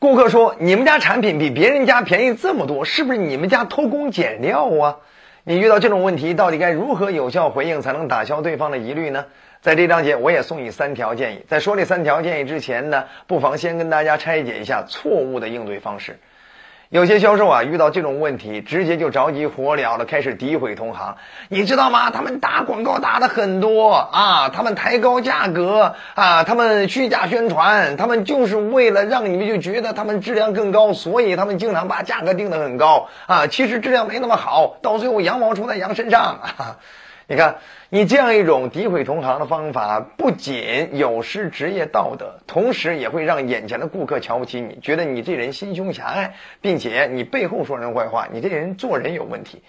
顾客说：“你们家产品比别人家便宜这么多，是不是你们家偷工减料啊？”你遇到这种问题，到底该如何有效回应，才能打消对方的疑虑呢？在这章节，我也送你三条建议。在说这三条建议之前呢，不妨先跟大家拆解一下错误的应对方式。有些销售啊，遇到这种问题，直接就着急火燎的开始诋毁同行。你知道吗？他们打广告打的很多啊，他们抬高价格啊，他们虚假宣传，他们就是为了让你们就觉得他们质量更高，所以他们经常把价格定的很高啊。其实质量没那么好，到最后羊毛出在羊身上啊。你看，你这样一种诋毁同行的方法，不仅有失职业道德，同时也会让眼前的顾客瞧不起你，觉得你这人心胸狭隘，并且你背后说人坏话，你这人做人有问题，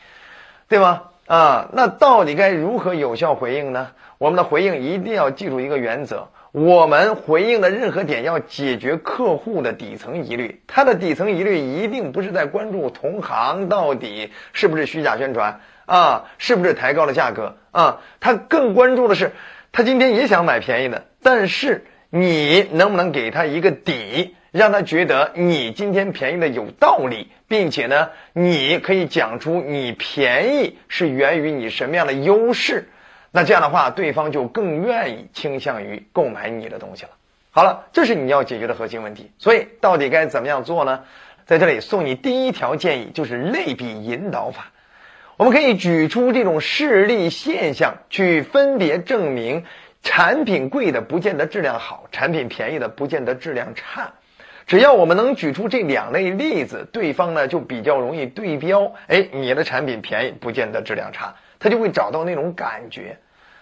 对吗？啊，那到底该如何有效回应呢？我们的回应一定要记住一个原则：我们回应的任何点要解决客户的底层疑虑，他的底层疑虑一定不是在关注同行到底是不是虚假宣传。啊，是不是抬高了价格啊？他更关注的是，他今天也想买便宜的，但是你能不能给他一个底，让他觉得你今天便宜的有道理，并且呢，你可以讲出你便宜是源于你什么样的优势？那这样的话，对方就更愿意倾向于购买你的东西了。好了，这是你要解决的核心问题。所以，到底该怎么样做呢？在这里送你第一条建议，就是类比引导法。我们可以举出这种事例现象，去分别证明，产品贵的不见得质量好，产品便宜的不见得质量差。只要我们能举出这两类例子，对方呢就比较容易对标。哎，你的产品便宜不见得质量差，他就会找到那种感觉。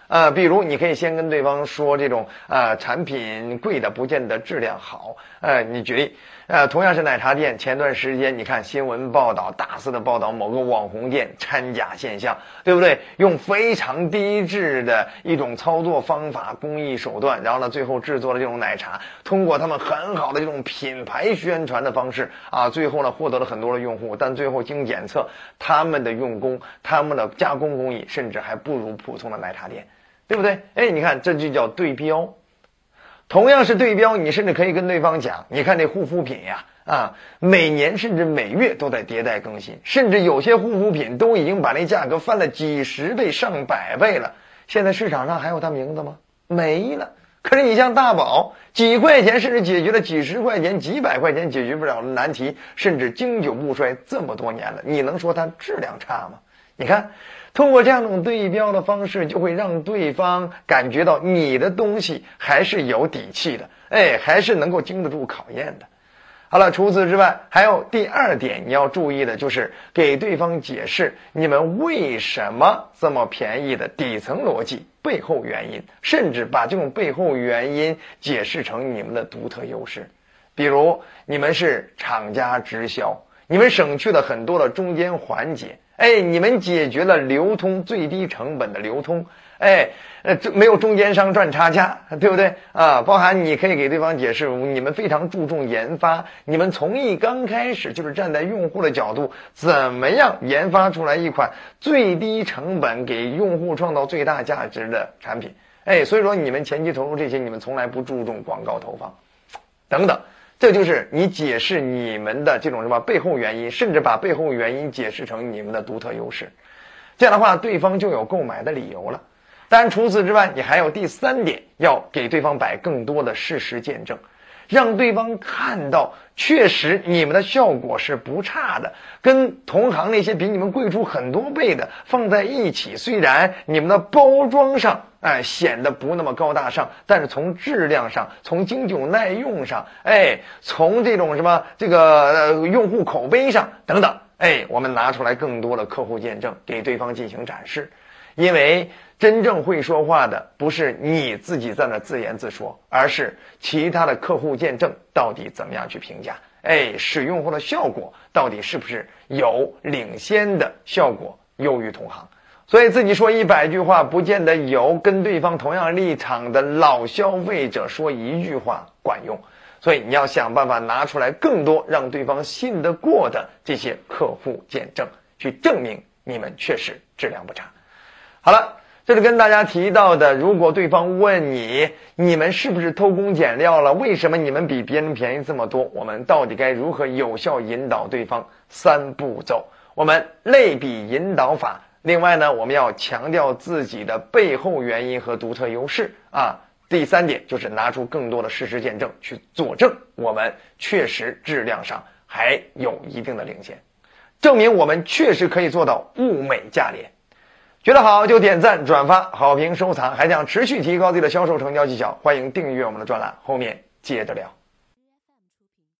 呃，比如你可以先跟对方说这种啊，产品贵的不见得质量好。呃，你举例，呃，同样是奶茶店，前段时间你看新闻报道，大肆的报道某个网红店掺假现象，对不对？用非常低质的一种操作方法、工艺手段，然后呢，最后制作了这种奶茶，通过他们很好的这种品牌宣传的方式啊，最后呢获得了很多的用户，但最后经检测，他们的用工、他们的加工工艺，甚至还不如普通的奶茶店。对不对？哎，你看，这就叫对标。同样是对标，你甚至可以跟对方讲：，你看这护肤品呀，啊，每年甚至每月都在迭代更新，甚至有些护肤品都已经把那价格翻了几十倍、上百倍了。现在市场上还有它名字吗？没了。可是你像大宝，几块钱甚至解决了几十块钱、几百块钱解决不了的难题，甚至经久不衰这么多年了，你能说它质量差吗？你看。通过这样一种对标的方式，就会让对方感觉到你的东西还是有底气的，哎，还是能够经得住考验的。好了，除此之外，还有第二点你要注意的就是给对方解释你们为什么这么便宜的底层逻辑、背后原因，甚至把这种背后原因解释成你们的独特优势。比如，你们是厂家直销，你们省去了很多的中间环节。哎，你们解决了流通最低成本的流通，哎，呃，这没有中间商赚差价，对不对啊？包含你可以给对方解释，你们非常注重研发，你们从一刚开始就是站在用户的角度，怎么样研发出来一款最低成本给用户创造最大价值的产品？哎，所以说你们前期投入这些，你们从来不注重广告投放，等等。这就是你解释你们的这种什么背后原因，甚至把背后原因解释成你们的独特优势，这样的话，对方就有购买的理由了。当然，除此之外，你还有第三点，要给对方摆更多的事实见证。让对方看到，确实你们的效果是不差的，跟同行那些比你们贵出很多倍的放在一起，虽然你们的包装上哎显得不那么高大上，但是从质量上、从经久耐用上，哎，从这种什么这个用户口碑上等等，哎，我们拿出来更多的客户见证给对方进行展示，因为。真正会说话的不是你自己在那自言自说，而是其他的客户见证到底怎么样去评价？哎，使用后的效果到底是不是有领先的效果，优于同行？所以自己说一百句话，不见得有跟对方同样立场的老消费者说一句话管用。所以你要想办法拿出来更多让对方信得过的这些客户见证，去证明你们确实质量不差。好了。这是跟大家提到的，如果对方问你，你们是不是偷工减料了？为什么你们比别人便宜这么多？我们到底该如何有效引导对方？三步骤，我们类比引导法。另外呢，我们要强调自己的背后原因和独特优势啊。第三点就是拿出更多的事实见证去佐证，我们确实质量上还有一定的领先，证明我们确实可以做到物美价廉。觉得好就点赞、转发、好评、收藏，还想持续提高自己的销售成交技巧，欢迎订阅我们的专栏，后面接着聊。